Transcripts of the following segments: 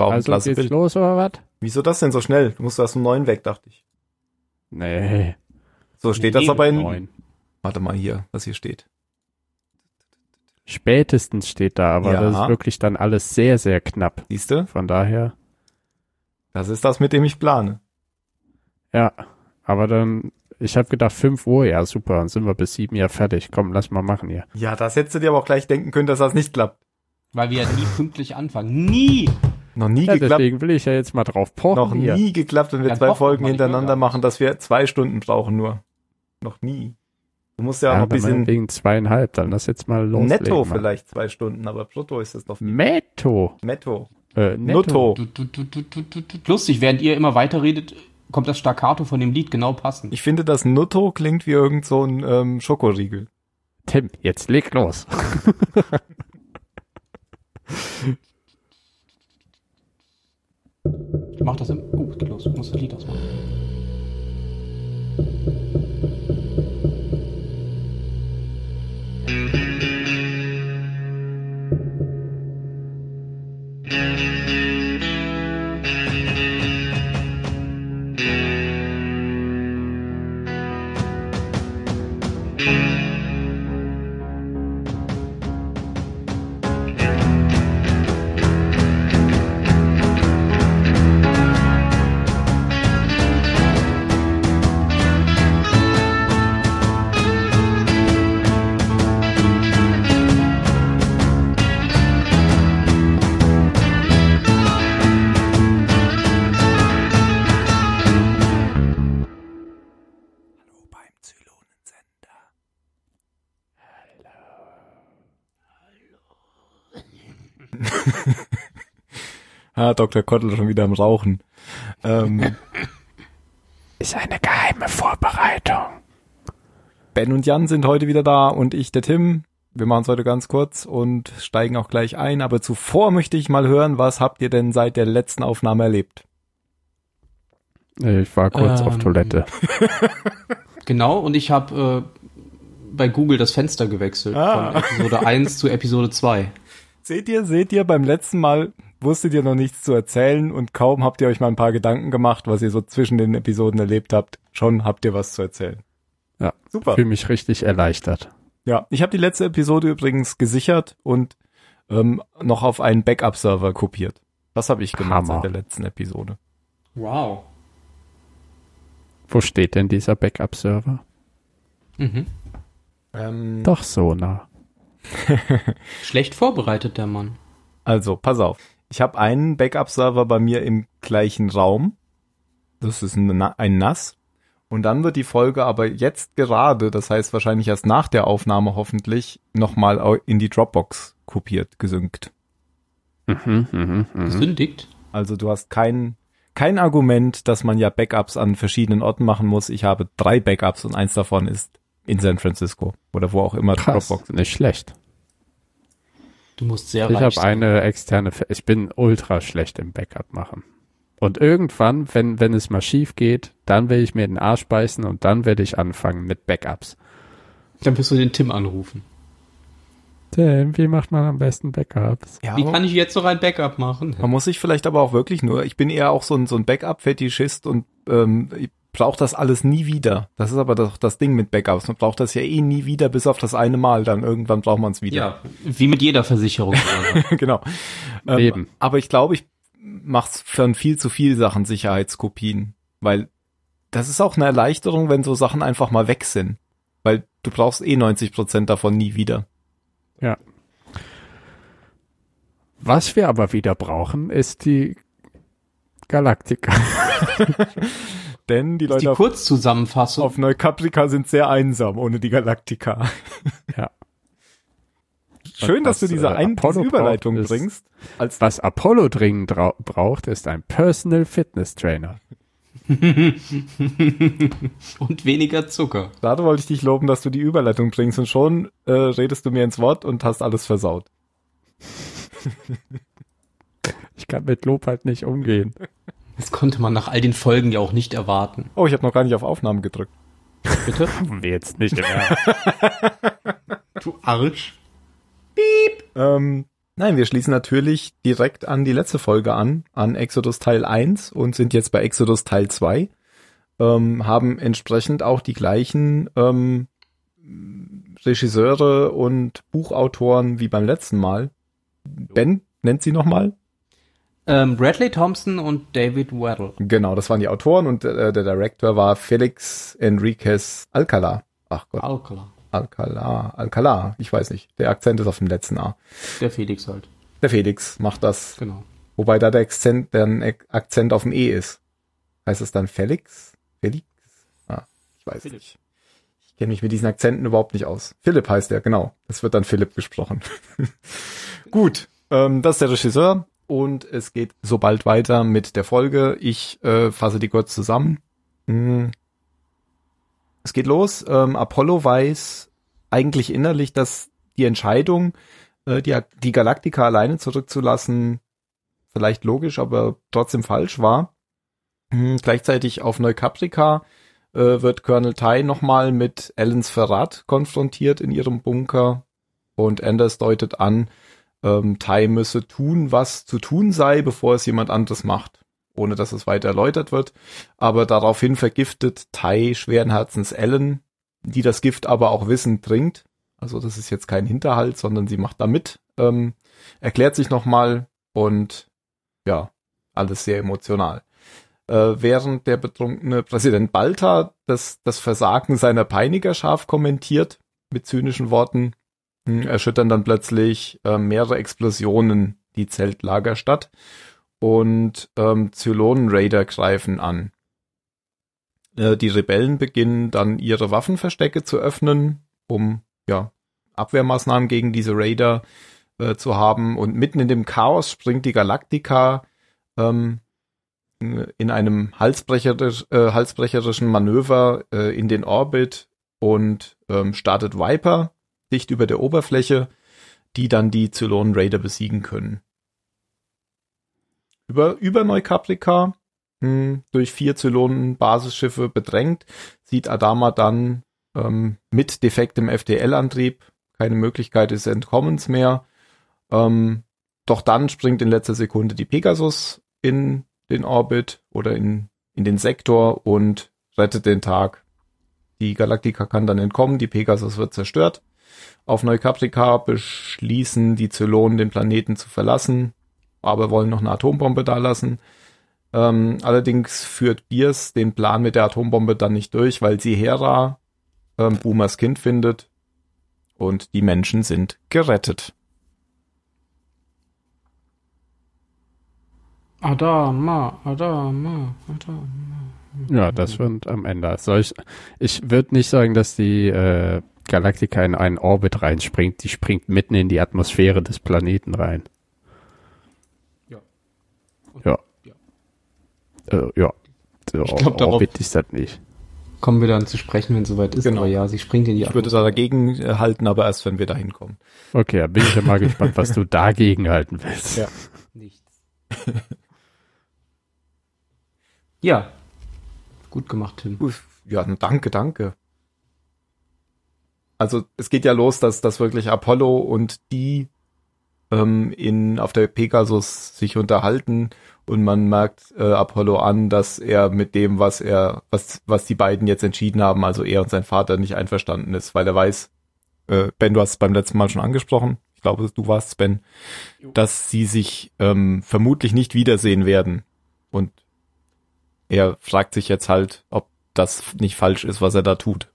war auch ein Also klasse geht's Bild. los oder was? Wieso das denn so schnell? Du musst erst um neun weg, dachte ich. Nee. So steht das Nee, aber in. Neun. Warte mal hier, was hier steht. Spätestens steht da, aber Ja. das ist wirklich dann alles sehr, sehr knapp. Siehst du? Von daher, Das ist das, mit dem ich plane. ja. Aber dann, ich habe gedacht, 5 Uhr, ja super, dann sind wir bis 7 ja fertig. Komm, lass mal machen hier. Ja, das hättest du dir aber auch gleich denken können, dass das nicht klappt. Weil wir ja nie pünktlich anfangen. Nie! Noch nie Ja, geklappt. deswegen will ich ja jetzt mal drauf pochen Noch hier. nie geklappt, wenn wir Dann zwei Folgen hintereinander machen, dass wir zwei Stunden brauchen nur. Noch nie. Du musst ja, Ja, noch ein bisschen wegen zweieinhalb, dann lass jetzt mal loslegen. netto vielleicht zwei Stunden, aber brutto ist es doch. Netto. Netto. Äh, netto. Lustig, während ihr immer weiterredet, kommt das Staccato von dem Lied genau passend. Ich finde, das Nutto klingt wie irgend so ein ähm, Schokoriegel. Tim, jetzt leg los. Mach das im. Oh, geht los. Ich muss das Lied ausmachen. Beim ah, Dr. Kottel schon wieder am Rauchen. Ähm, Ist eine geheime Vorbereitung. ben und Jan sind heute wieder da und ich, der Tim. Wir machen es heute ganz kurz und steigen auch gleich ein. Aber zuvor möchte ich mal hören, was habt ihr denn seit der letzten Aufnahme erlebt? Ich war kurz Ähm. auf Toilette. Genau, und ich habe äh, bei Google das Fenster gewechselt. Ah. Von Episode 1 zu Episode 2. Seht ihr, seht ihr, beim letzten Mal wusstet ihr noch nichts zu erzählen und kaum habt ihr euch mal ein paar Gedanken gemacht, was ihr so zwischen den Episoden erlebt habt. Schon habt ihr was zu erzählen. Ja, Super. fühle mich richtig erleichtert. Ja, ich habe die letzte Episode übrigens gesichert und ähm, noch auf einen Backup-Server kopiert. Das habe ich gemacht Hammer. seit der letzten Episode. Wow. Wo steht denn dieser Backup-Server? Mhm. Ähm, Doch so nah. Schlecht vorbereitet, der Mann. Also, pass auf. Ich habe einen Backup-Server bei mir im gleichen Raum. Das ist ein, ein NAS. Und dann wird die Folge aber jetzt gerade, das heißt wahrscheinlich erst nach der Aufnahme hoffentlich, nochmal in die Dropbox kopiert, gesynkt. Mhm, mhm, mhm. Gesündigt. Also du hast kein, kein Argument, dass man ja Backups an verschiedenen Orten machen muss. Ich habe drei Backups und eins davon ist in San Francisco oder wo auch immer Krass, Dropbox. nicht schlecht. Du musst sehr Ich reich habe sein. eine externe, Fe- ich bin ultra schlecht im Backup machen. Und irgendwann, wenn, wenn es mal schief geht, dann will ich mir den Arsch beißen und dann werde ich anfangen mit Backups. Dann wirst du den Tim anrufen. Tim, wie macht man am besten Backups? Ja, Wie kann ich jetzt noch ein Backup machen? man muss sich vielleicht aber auch wirklich nur, ich bin eher auch so ein, so ein Backup-Fetischist und ähm, ich brauche das alles nie wieder. Das ist aber doch das Ding mit Backups. Man braucht das ja eh nie wieder, bis auf das eine Mal. Dann irgendwann braucht man es wieder. Ja, wie mit jeder Versicherung. genau. Ähm, Eben. Aber ich glaube, ich mach's von viel zu viel Sachen Sicherheitskopien, weil das ist auch eine Erleichterung, wenn so Sachen einfach mal weg sind, weil du brauchst eh 90 Prozent davon nie wieder. Ja. Was wir aber wieder brauchen, ist die Galaktika. Denn die die Leute auf, Kurzzusammenfassung. auf Neukaprika sind sehr einsam ohne die Galaktika. Ja. Schön, dass du diese, äh, diese Überleitung ist- bringst. Als Was Apollo dringend braucht, ist ein Personal Fitness Trainer. und weniger Zucker. gerade wollte ich dich loben, dass du die Überleitung bringst und schon äh, redest du mir ins Wort und hast alles versaut. Ich kann mit Lob halt nicht umgehen. Das konnte man nach all den Folgen ja auch nicht erwarten. Oh, ich habe noch gar nicht auf Aufnahmen gedrückt. Bitte? Wir jetzt nicht Ernst. Du Arsch. Ähm, Nein, wir schließen natürlich direkt an die letzte Folge an, an Exodus Teil 1 und sind jetzt bei Exodus Teil 2. Ähm, haben entsprechend auch die gleichen ähm, Regisseure und Buchautoren wie beim letzten Mal. Ben, nennt sie nochmal? Ähm, Bradley Thompson und David Weddle. Genau, das waren die Autoren und äh, der Director war Felix Enriquez Alcala. Ach Gott. Alcala. Alcala, Alcala, ich weiß nicht. Der Akzent ist auf dem letzten A. Der Felix halt. Der Felix macht das. Genau. Wobei da der Akzent, der Akzent auf dem E ist. Heißt es dann Felix? Felix? Ah, ich weiß Philipp. nicht. Ich kenne mich mit diesen Akzenten überhaupt nicht aus. Philipp heißt er, genau. Das wird dann Philipp gesprochen. Gut, ähm, das ist der Regisseur und es geht sobald weiter mit der Folge. Ich äh, fasse die kurz zusammen. Hm. Es geht los. Ähm, Apollo weiß eigentlich innerlich, dass die Entscheidung, äh, die, die Galaktika alleine zurückzulassen, vielleicht logisch, aber trotzdem falsch war. Hm, gleichzeitig auf Neukaprika äh, wird Colonel Tai nochmal mit Ellens Verrat konfrontiert in ihrem Bunker und Anders deutet an, ähm, Tai müsse tun, was zu tun sei, bevor es jemand anderes macht, ohne dass es weiter erläutert wird. Aber daraufhin vergiftet Tai schweren Herzens Ellen, die das Gift aber auch wissend trinkt. Also das ist jetzt kein Hinterhalt, sondern sie macht da mit, ähm, erklärt sich nochmal und ja, alles sehr emotional. Äh, während der betrunkene Präsident Balta das, das Versagen seiner Peiniger scharf kommentiert, mit zynischen Worten, erschüttern dann plötzlich äh, mehrere Explosionen die Zeltlagerstadt und ähm, Zylonen-Raider greifen an. Äh, die Rebellen beginnen dann ihre Waffenverstecke zu öffnen, um ja Abwehrmaßnahmen gegen diese Raider äh, zu haben. Und mitten in dem Chaos springt die Galaktika ähm, in einem halsbrecherisch, äh, halsbrecherischen Manöver äh, in den Orbit und ähm, startet Viper dicht über der Oberfläche, die dann die Zylonen Raider besiegen können. Über, über Neukaprika, hm, durch vier Zylonen Basisschiffe bedrängt, sieht Adama dann ähm, mit defektem FTL-Antrieb keine Möglichkeit des Entkommens mehr. Ähm, doch dann springt in letzter Sekunde die Pegasus in den Orbit oder in, in den Sektor und rettet den Tag. Die Galaktika kann dann entkommen, die Pegasus wird zerstört. Auf Neukaprika beschließen die Zylonen den Planeten zu verlassen, aber wollen noch eine Atombombe dalassen. Ähm, allerdings führt Biers den Plan mit der Atombombe dann nicht durch, weil sie Hera, ähm, Boomers Kind, findet und die Menschen sind gerettet. Adama, Adama, Adama. Ja, das wird am Ende. Soll ich ich würde nicht sagen, dass die äh, Galaktika in einen Orbit reinspringt. Die springt mitten in die Atmosphäre des Planeten rein. Ja. Ja. Ja. Äh, ja. So, Ich glaub, Orbit ist das nicht. Kommen wir dann zu sprechen, wenn es soweit ist. Genau. Aber ja, sie springt in die Ich würde da dagegen äh, halten, aber erst wenn wir da hinkommen. Okay, da bin ich ja mal gespannt, was du dagegen halten willst. Ja. Nichts. ja. Gut gemacht, Tim. Ja, danke, danke. Also es geht ja los, dass, dass wirklich Apollo und die ähm, in, auf der Pegasus sich unterhalten und man merkt äh, Apollo an, dass er mit dem, was er, was, was die beiden jetzt entschieden haben, also er und sein Vater nicht einverstanden ist, weil er weiß, äh, Ben, du hast es beim letzten Mal schon angesprochen, ich glaube, du warst Ben, dass sie sich ähm, vermutlich nicht wiedersehen werden. Und er fragt sich jetzt halt, ob das nicht falsch ist, was er da tut.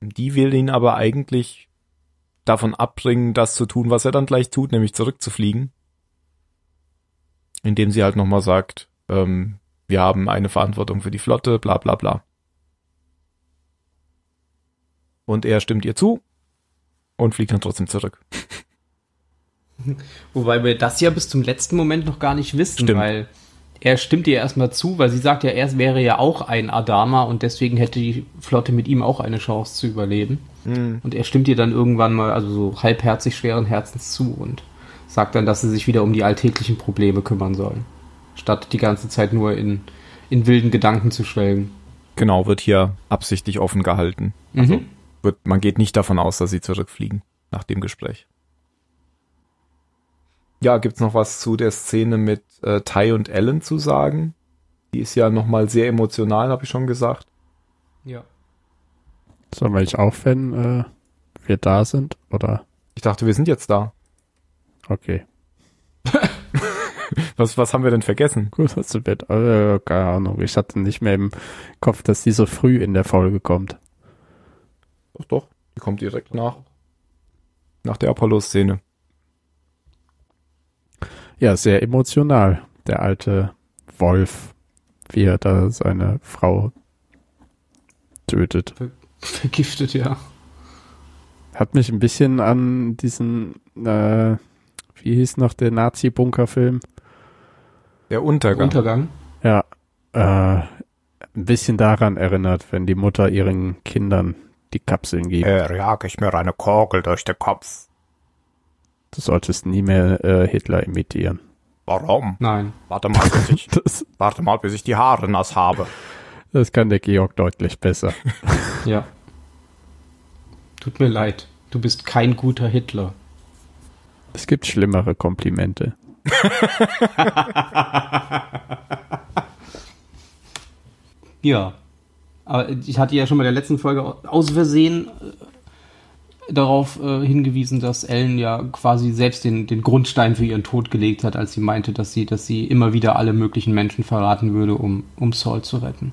Die will ihn aber eigentlich davon abbringen, das zu tun, was er dann gleich tut, nämlich zurückzufliegen. Indem sie halt nochmal sagt, ähm, wir haben eine Verantwortung für die Flotte, bla bla bla. Und er stimmt ihr zu und fliegt dann trotzdem zurück. Wobei wir das ja bis zum letzten Moment noch gar nicht wissen, Stimmt. weil er stimmt ihr erstmal zu, weil sie sagt ja, er wäre ja auch ein Adama und deswegen hätte die Flotte mit ihm auch eine Chance zu überleben. Und er stimmt ihr dann irgendwann mal, also so halbherzig schweren Herzens zu und sagt dann, dass sie sich wieder um die alltäglichen Probleme kümmern sollen. Statt die ganze Zeit nur in, in wilden Gedanken zu schwelgen. Genau, wird hier absichtlich offen gehalten. Mhm. wird, man geht nicht davon aus, dass sie zurückfliegen nach dem Gespräch. Ja, gibt's noch was zu der Szene mit äh, Ty und Ellen zu sagen? Die ist ja nochmal sehr emotional, habe ich schon gesagt. Ja. Sollen wir ich auch, wenn äh, wir da sind? Oder? Ich dachte, wir sind jetzt da. Okay. Was, was haben wir denn vergessen? Gut, hast du mit, äh, keine Ahnung. Ich hatte nicht mehr im Kopf, dass die so früh in der Folge kommt. Doch, doch. Die kommt direkt nach. Nach der Apollo-Szene. Ja, sehr emotional. Der alte Wolf, wie er da seine Frau tötet. Vergiftet, ja. Hat mich ein bisschen an diesen, äh, wie hieß noch der Nazi-Bunker-Film? Der Untergang. Untergang. Ja, äh, ein bisschen daran erinnert, wenn die Mutter ihren Kindern die Kapseln gibt. äh, jag ich mir eine Kugel durch den Kopf. Du solltest nie mehr äh, Hitler imitieren. Warum? Nein. Warte mal, bis ich, Das, warte mal, bis ich die Haare nass habe. das kann der Georg deutlich besser. Ja. Tut mir leid. Du bist kein guter Hitler. Es gibt schlimmere Komplimente. Ja. Aber ich hatte ja schon bei der letzten Folge aus Versehen äh, darauf äh, hingewiesen, dass Ellen ja quasi selbst den, den Grundstein für ihren Tod gelegt hat, als sie meinte, dass sie, dass sie immer wieder alle möglichen Menschen verraten würde, um, um Saul zu retten.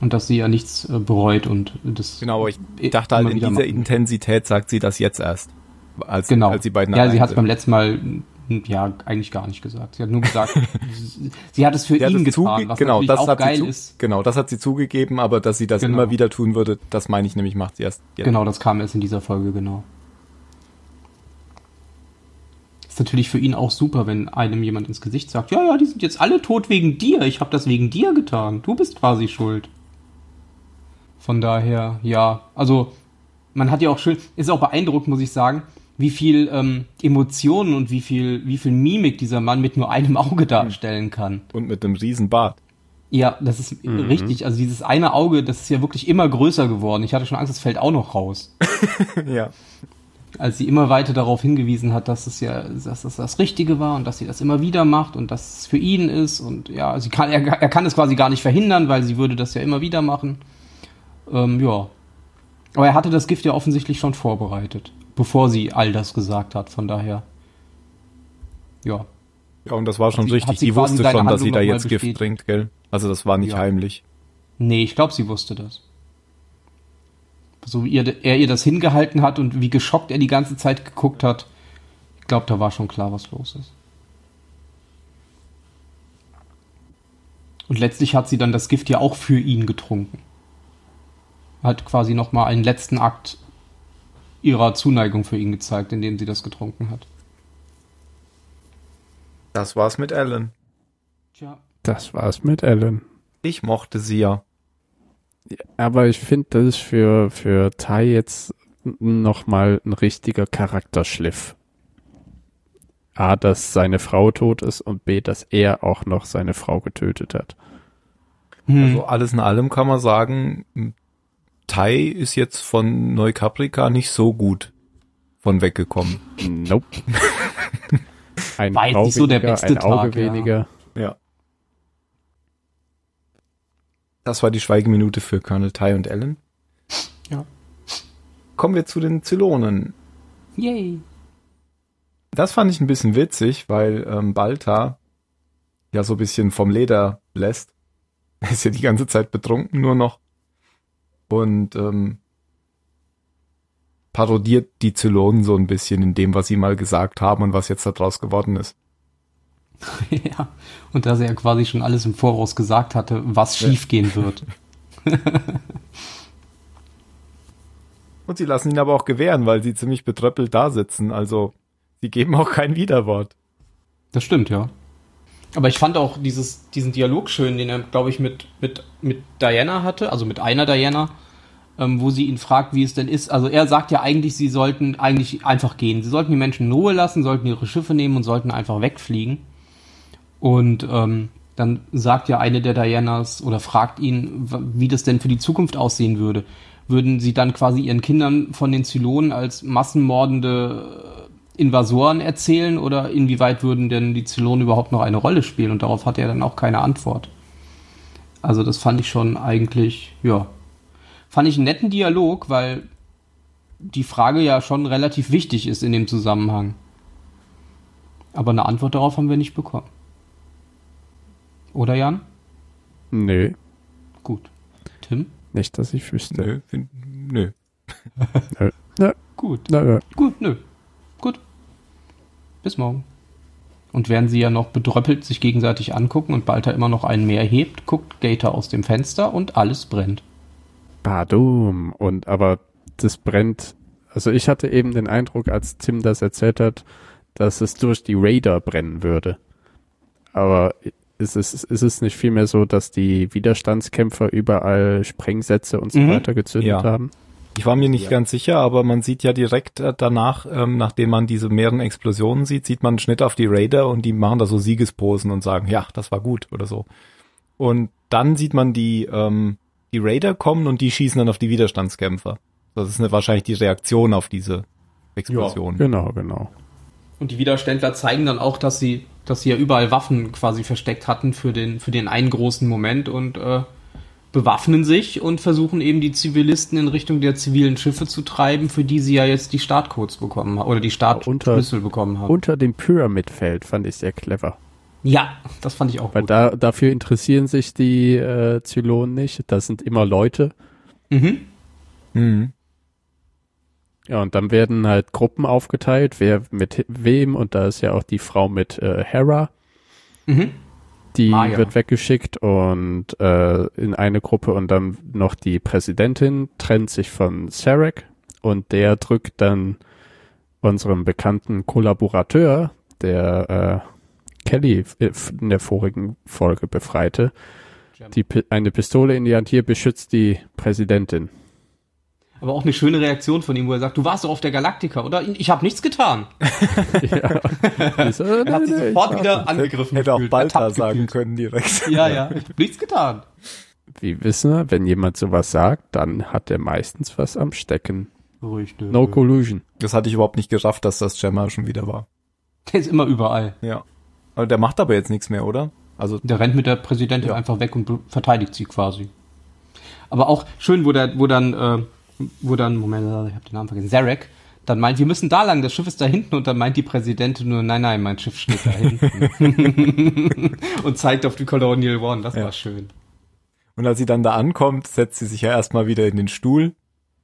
Und dass sie ja nichts äh, bereut und das. Genau, aber ich dachte halt, in dieser machen. Intensität sagt sie das jetzt erst. Als, Genau. als die beiden ja, sie hat es beim letzten Mal ja eigentlich gar nicht gesagt. Sie hat nur gesagt, sie- sie hat es für Sie ihn es getan, was genau, das auch hat geil ist. Genau, das hat sie zugegeben, aber dass sie das Genau. immer wieder tun würde, das meine ich nämlich, macht sie erst jetzt. Genau, das kam erst in dieser Folge, genau. Ist natürlich für ihn auch super, wenn einem jemand ins Gesicht sagt, ja, ja, die sind jetzt alle tot wegen dir, ich habe das wegen dir getan, du bist quasi schuld. Von daher, ja, also man hat ja auch schön, ist auch beeindruckt, muss ich sagen, wie viel ähm, Emotionen und wie viel, wie viel Mimik dieser Mann mit nur einem Auge darstellen kann. Und mit einem riesen Bart. Ja, das ist richtig. Also dieses eine Auge, das ist ja wirklich immer größer geworden. Ich hatte schon Angst, es fällt auch noch raus. ja. als sie immer weiter darauf hingewiesen hat, dass es ja, dass das das Richtige war und dass sie das immer wieder macht und dass es für ihn ist und ja, sie kann, er, er kann es quasi gar nicht verhindern, weil sie würde das ja immer wieder machen. Ähm, ja. Aber er hatte das Gift ja offensichtlich schon vorbereitet, bevor sie all das gesagt hat, von daher. Ja. Ja, und das war schon sie- richtig. sie Die wusste schon, dass sie da jetzt Gift trinkt, gell? Also das war nicht Ja. heimlich. Nee, ich glaube, sie wusste das. So wie ihr, er ihr das hingehalten hat und wie geschockt er die ganze Zeit geguckt hat, ich glaube, da war schon klar, was los ist. Und letztlich hat sie dann das Gift ja auch für ihn getrunken. Hat quasi nochmal einen letzten Akt ihrer Zuneigung für ihn gezeigt, indem sie das getrunken hat. Das war's mit Ellen. Tja. Das war's mit Ellen. Ich mochte sie ja. Aber ich finde, das ist für, für Tai jetzt nochmal ein richtiger Charakterschliff. A, dass seine Frau tot ist und B, dass er auch noch seine Frau getötet hat. Hm. Also alles in allem kann man sagen, Tai ist jetzt von Neukaprika nicht so gut von weggekommen. Nope. Ein jetzt Frau nicht so der weniger, beste ein Auge Tag, ja. weniger. Ja. Das war die Schweigeminute für Colonel Tai und Ellen. Ja. Kommen wir zu den Zylonen. Yay. Das fand ich ein bisschen witzig, weil ähm, Balta ja so ein bisschen vom Leder lässt. Er ist ja die ganze Zeit betrunken nur noch. Und ähm, parodiert die Zylonen so ein bisschen in dem, was sie mal gesagt haben und was jetzt daraus geworden ist. Ja, und dass er ja quasi schon alles im Voraus gesagt hatte, was schiefgehen wird. Und sie lassen ihn aber auch gewähren, weil sie ziemlich betröppelt da sitzen. Also sie geben auch kein Widerwort. Das stimmt, ja. Aber ich fand auch dieses, diesen Dialog schön, den er, glaube ich, mit, mit, mit Diana hatte, also mit einer Diana, ähm, wo sie ihn fragt, wie es denn ist. Also er sagt ja eigentlich, sie sollten eigentlich einfach gehen. Sie sollten die Menschen in Ruhe lassen, sollten ihre Schiffe nehmen und sollten einfach wegfliegen. Und ähm, dann sagt ja eine der Dianas oder fragt ihn, wie das denn für die Zukunft aussehen würde. würden sie dann quasi ihren Kindern von den Zylonen als massenmordende Invasoren erzählen oder inwieweit würden denn die Zylonen überhaupt noch eine Rolle spielen? Und darauf hat er dann auch keine Antwort. Also das fand ich schon eigentlich, ja, fand ich einen netten Dialog, weil die Frage ja schon relativ wichtig ist in dem Zusammenhang. Aber eine Antwort darauf haben wir nicht bekommen. Oder Jan? Nö. Gut. Tim? Nicht, dass ich wüsste. Nö, nö. nö. nö. Gut. Nö, nö. Gut, nö. Bis morgen. Und während sie ja noch bedröppelt sich gegenseitig angucken und Balta immer noch einen mehr hebt, guckt Gator aus dem Fenster und alles brennt. Badum. Und aber das brennt. Also ich hatte eben den Eindruck, als Tim das erzählt hat, dass es durch die Raider brennen würde. Aber ist es, ist es nicht vielmehr so, dass die Widerstandskämpfer überall Sprengsätze und so Mhm. weiter gezündet Ja. haben? Ich war mir nicht ganz sicher, aber man sieht ja direkt äh, danach, ähm, nachdem man diese mehreren Explosionen sieht, sieht man einen Schnitt auf die Raider und die machen da so Siegesposen und sagen, ja, das war gut oder so. Und dann sieht man die, ähm, die Raider kommen und die schießen dann auf die Widerstandskämpfer. Das ist eine, wahrscheinlich die Reaktion auf diese Explosion. Genau, genau. Und die Widerständler zeigen dann auch, dass sie, dass sie ja überall Waffen quasi versteckt hatten für den, für den einen großen Moment und äh, bewaffnen sich und versuchen eben die Zivilisten in Richtung der zivilen Schiffe zu treiben, für die sie ja jetzt die Startcodes bekommen haben oder die Startschlüssel bekommen haben. Unter dem Pyramid-Feld fand ich sehr clever. ja, das fand ich auch Weil gut. da, dafür interessieren sich die äh, Zylonen nicht. Das sind immer Leute. mhm. Mhm. Ja, und dann werden halt Gruppen aufgeteilt, wer mit wem. Und da ist ja auch die Frau mit äh, Hera. Mhm. Die Maya. wird weggeschickt und äh, in eine Gruppe und dann noch die Präsidentin trennt sich von Sarek und der drückt dann unserem bekannten Kollaborateur, der äh, Kelly in der vorigen Folge befreite, die, eine Pistole in die Hand. Hier beschützt die Präsidentin. Aber auch eine schöne Reaktion von ihm, wo er sagt, du warst doch auf der Galaktika, oder? Ich habe nichts getan. ja. So, Er hat sich sofort wieder angegriffen Hätte auch gefühlt, Balta ertappt sagen gefühlt. können direkt. Ja, ja, ich hab nichts getan. Wie wissen wir, wenn jemand sowas sagt, dann hat er meistens was am Stecken. Richtig. No collusion. Das hatte ich überhaupt nicht gerafft, dass das Gemma schon wieder war. Der ist immer überall. Ja. Aber der macht aber jetzt nichts mehr, oder? Also, Der rennt mit der Präsidentin Ja. einfach weg und verteidigt sie quasi. Aber auch schön, wo der, wo dann, äh, wo dann, Moment, ich habe den Namen vergessen, Zarek, dann meint, wir müssen da lang, das Schiff ist da hinten und dann meint die Präsidentin nur, nein, nein, mein Schiff steht da hinten. und zeigt auf die Colonial One, das Ja. war schön. und als sie dann da ankommt, setzt sie sich ja erstmal wieder in den Stuhl,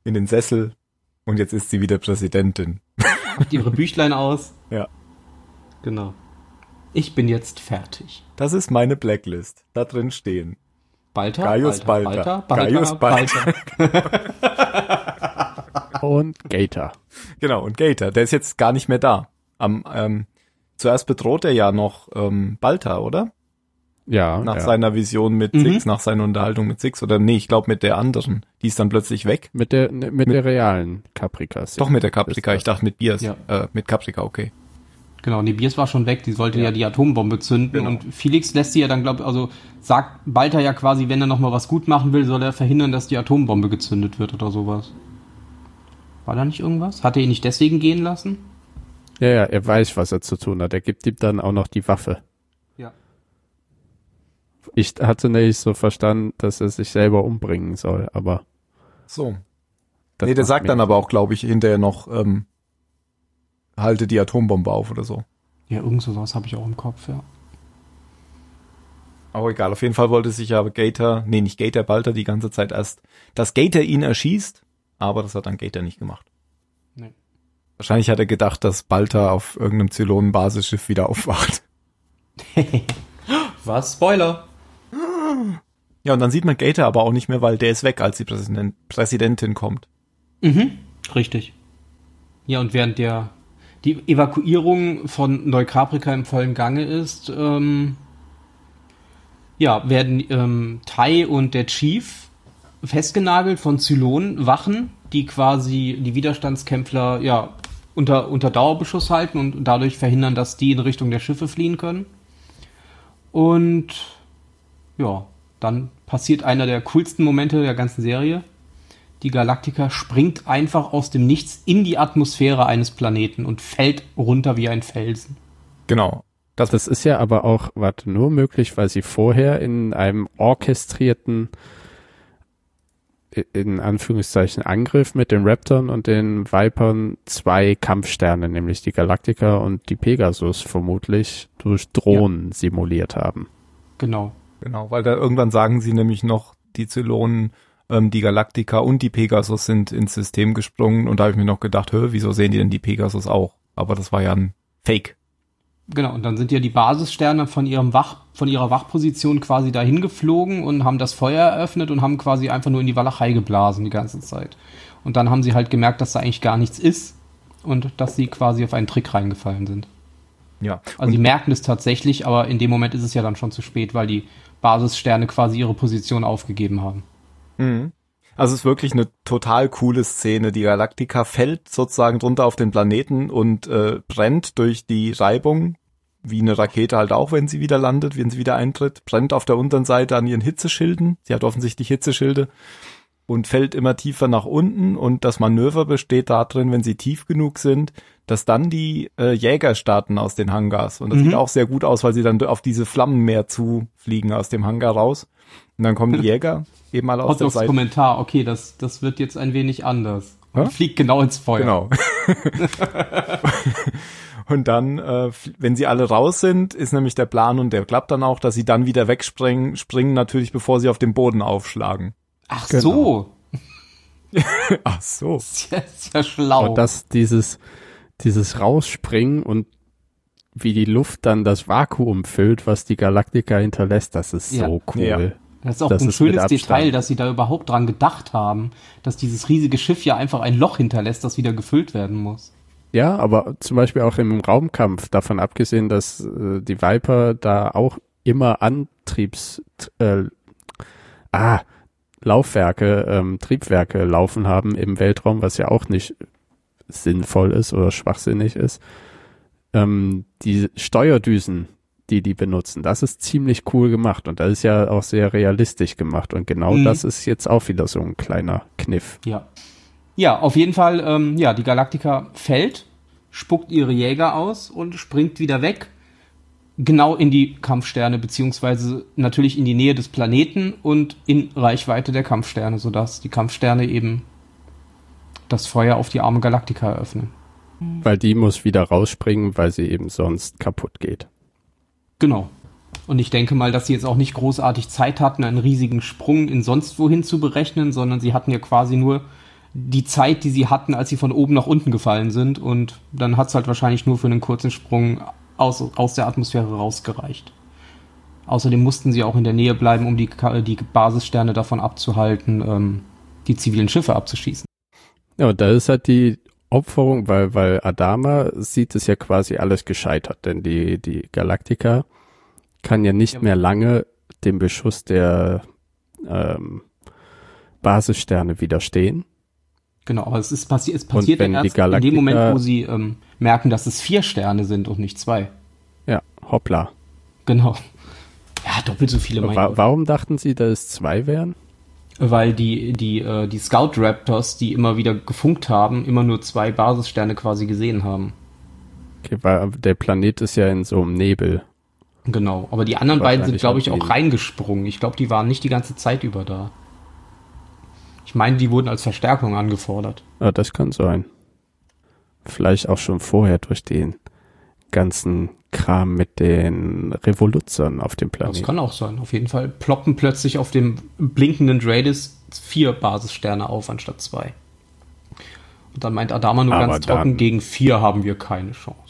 in den Sessel und jetzt ist sie wieder Präsidentin. Macht ihre Büchlein aus. Ja. Genau. Ich bin jetzt fertig. Das ist meine Blacklist. Da drin stehen. Balta, Gaius Balta, Balta. Balta, Gaius Balta. Und Gator. Genau, und Gator, der ist jetzt gar nicht mehr da. Am, ähm, zuerst bedroht er ja noch ähm, Balta, oder? Ja, Nach ja. seiner Vision mit Mhm. Six, nach seiner Unterhaltung mit Six. Oder nee, ich glaube mit der anderen. Die ist dann plötzlich weg. mit der mit, der realen Caprikas. Doch mit der Caprica. Ist Ich dachte mit Biers. Ja. Äh, mit Caprica, okay. Genau, nee, Biers war schon weg, die sollte ja, Ja. die Atombombe zünden Genau. und Felix lässt sie ja dann, glaube also sagt Balter ja quasi, wenn er nochmal was gut machen will, soll er verhindern, dass die Atombombe gezündet wird oder sowas. War da nicht irgendwas? Hat er ihn nicht deswegen gehen lassen? Ja, ja, er weiß, was er zu tun hat. Er gibt ihm dann auch noch die Waffe. Ja. Ich hatte nicht so verstanden, dass er sich selber umbringen soll, aber So. nee, der sagt dann aber auch, glaube ich, hinterher noch, ähm, halte die Atombombe auf oder so. Ja, irgend sowas habe ich auch im Kopf, ja. Aber egal, auf jeden Fall wollte sich ja Gator, nee, nicht Gator, Balter die ganze Zeit erst, dass Gator ihn erschießt, aber das hat dann Gator nicht gemacht. Nee. Wahrscheinlich hat er gedacht, dass Balter auf irgendeinem Zylonen-Basisschiff wieder aufwacht. Was? Spoiler! Ja, und dann sieht man Gator aber auch nicht mehr, weil der ist weg, als die Präsident Präsidentin kommt. Mhm, richtig. Ja, und während der die Evakuierung von Neukaprika im vollen Gange ist, ähm, ja, werden ähm, Tai und der Chief festgenagelt von Zylonen-Wachen, die quasi die Widerstandskämpfer ja unter, unter Dauerbeschuss halten und dadurch verhindern, dass die in Richtung der Schiffe fliehen können. Und ja, dann passiert einer der coolsten Momente der ganzen Serie. Die Galaktika springt einfach aus dem Nichts in die Atmosphäre eines Planeten und fällt runter wie ein Felsen. Genau. Das, das ist ja aber auch, warte, nur möglich, weil sie vorher in einem orchestrierten, in Anführungszeichen, Angriff mit den Raptoren und den Vipern zwei Kampfsterne, nämlich die Galaktika und die Pegasus, vermutlich durch Drohnen ja. simuliert haben. Genau. Genau, weil da irgendwann sagen sie nämlich noch, die Zylonen, ähm, die Galaktika und die Pegasus sind ins System gesprungen und da habe ich mir noch gedacht, hö, wieso sehen die denn die Pegasus auch? Aber das war ja ein Fake. Genau, und dann sind ja die Basissterne von ihrem Wach, von ihrer Wachposition quasi dahin geflogen und haben das Feuer eröffnet und haben quasi einfach nur in die Walachei geblasen die ganze Zeit. Und dann haben sie halt gemerkt, dass da eigentlich gar nichts ist und dass sie quasi auf einen Trick reingefallen sind. Ja. Also sie merken es tatsächlich, aber in dem Moment ist es ja dann schon zu spät, weil die Basissterne quasi ihre Position aufgegeben haben. Mhm. Also es ist wirklich eine total coole Szene. Die Galaktika fällt sozusagen drunter auf den Planeten und äh, brennt durch die Reibung, wie eine Rakete halt auch, wenn sie wieder landet, wenn sie wieder eintritt, brennt auf der unteren Seite an ihren Hitzeschilden. Sie hat offensichtlich Hitzeschilde und fällt immer tiefer nach unten und das Manöver besteht darin, wenn sie tief genug sind, dass dann die äh, Jäger starten aus den Hangars und das mhm. sieht auch sehr gut aus, weil sie dann auf diese Flammenmeer zufliegen aus dem Hangar raus und dann kommen die Jäger eben alle aus der Seite. Kommentar, okay, das das wird jetzt ein wenig anders. Und fliegt genau ins Feuer. Genau. und dann, äh, wenn sie alle raus sind, ist nämlich der Plan und der klappt dann auch, dass sie dann wieder wegspringen, springen natürlich, bevor sie auf dem Boden aufschlagen. Ach genau. so. Ach so. Ist ja, ist ja schlau. Und das, dieses, dieses Rausspringen und wie die Luft dann das Vakuum füllt, was die Galaktika hinterlässt, das ist ja. so cool. Ja. Das ist auch das ein ist schönes Detail, dass sie da überhaupt dran gedacht haben, dass dieses riesige Schiff ja einfach ein Loch hinterlässt, das wieder gefüllt werden muss. Ja, aber zum Beispiel auch im Raumkampf, davon abgesehen, dass äh, die Viper da auch immer Antriebs, äh, ah, Laufwerke, ähm, Triebwerke laufen haben im Weltraum, was ja auch nicht sinnvoll ist oder schwachsinnig ist. Ähm, die Steuerdüsen, die die benutzen, das ist ziemlich cool gemacht und das ist ja auch sehr realistisch gemacht und genau mhm. das ist jetzt auch wieder so ein kleiner Kniff. Ja. Ja, auf jeden Fall, ähm, ja, die Galaktika fällt, spuckt ihre Jäger aus und springt wieder weg genau in die Kampfsterne, beziehungsweise natürlich in die Nähe des Planeten und in Reichweite der Kampfsterne, sodass die Kampfsterne eben das Feuer auf die arme Galaktika eröffnen. Weil die muss wieder rausspringen, weil sie eben sonst kaputt geht. Genau. Und ich denke mal, dass sie jetzt auch nicht großartig Zeit hatten, einen riesigen Sprung in sonst wohin zu berechnen, sondern sie hatten ja quasi nur die Zeit, die sie hatten, als sie von oben nach unten gefallen sind. Und dann hat es halt wahrscheinlich nur für einen kurzen Sprung aus, aus der Atmosphäre rausgereicht. Außerdem mussten sie auch in der Nähe bleiben, um die, die Basissterne davon abzuhalten, ähm, die zivilen Schiffe abzuschießen. Ja, und da ist halt die Opferung, weil, weil Adama sieht es ja quasi alles gescheitert, denn die, die Galaktika kann ja nicht mehr lange dem Beschuss der ähm, Basissterne widerstehen. Genau, aber es ist passi es passiert ja erst in dem Moment, wo sie ähm, merken, dass es vier Sterne sind und nicht zwei. Ja, hoppla. Genau. Ja, doppelt so viele. Wa warum dachten sie, dass es zwei wären? Weil die, die, äh, die Scout Raptors, die immer wieder gefunkt haben, immer nur zwei Basissterne quasi gesehen haben. Okay, weil der Planet ist ja in so einem Nebel. Genau, aber die anderen beiden sind, glaube ich, auch reingesprungen. Ich glaube, die waren nicht die ganze Zeit über da. Ich meine, die wurden als Verstärkung angefordert. Ja, das kann sein. Vielleicht auch schon vorher durch den ganzen Kram mit den Revoluzern auf dem Planeten. Das kann auch sein. Auf jeden Fall ploppen plötzlich auf dem blinkenden Dreadis vier Basissterne auf anstatt zwei. Und dann meint Adama nur Aber ganz trocken, gegen vier haben wir keine Chance.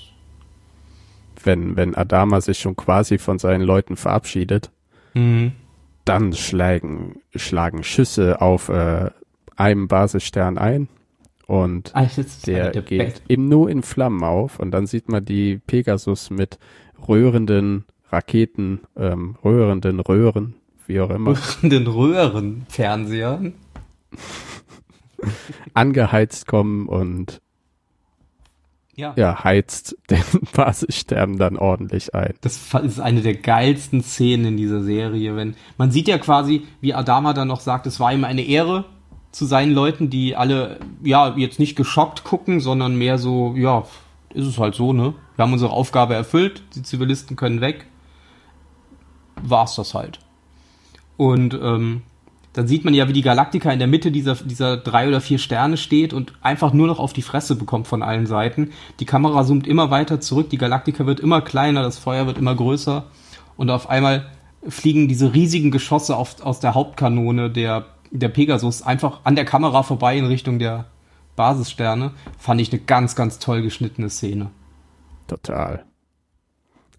Wenn, wenn Adama sich schon quasi von seinen Leuten verabschiedet, mhm dann schlagen, schlagen Schüsse auf äh, einem Basisstern ein und ah, der, der, geht Best. eben nur in Flammen auf und dann sieht man die Pegasus mit röhrenden Raketen, ähm, röhrenden Röhren, wie auch immer. Röhrenden Röhren, Fernsehern. angeheizt kommen und ja. ja, heizt den Basisstern dann ordentlich ein. Das ist eine der geilsten Szenen in dieser Serie, wenn man sieht ja quasi, wie Adama dann noch sagt, es war ihm eine Ehre, zu seinen Leuten, die alle, ja, jetzt nicht geschockt gucken, sondern mehr so, ja, ist es halt so, ne? Wir haben unsere Aufgabe erfüllt, die Zivilisten können weg. War's das halt. Und ähm, dann sieht man ja, wie die Galaktika in der Mitte dieser, dieser drei oder vier Sterne steht und einfach nur noch auf die Fresse bekommt von allen Seiten. Die Kamera zoomt immer weiter zurück, die Galaktika wird immer kleiner, das Feuer wird immer größer und auf einmal fliegen diese riesigen Geschosse auf, aus der Hauptkanone der, der Pegasus einfach an der Kamera vorbei in Richtung der Basissterne. Fand ich eine ganz, ganz toll geschnittene Szene. Total.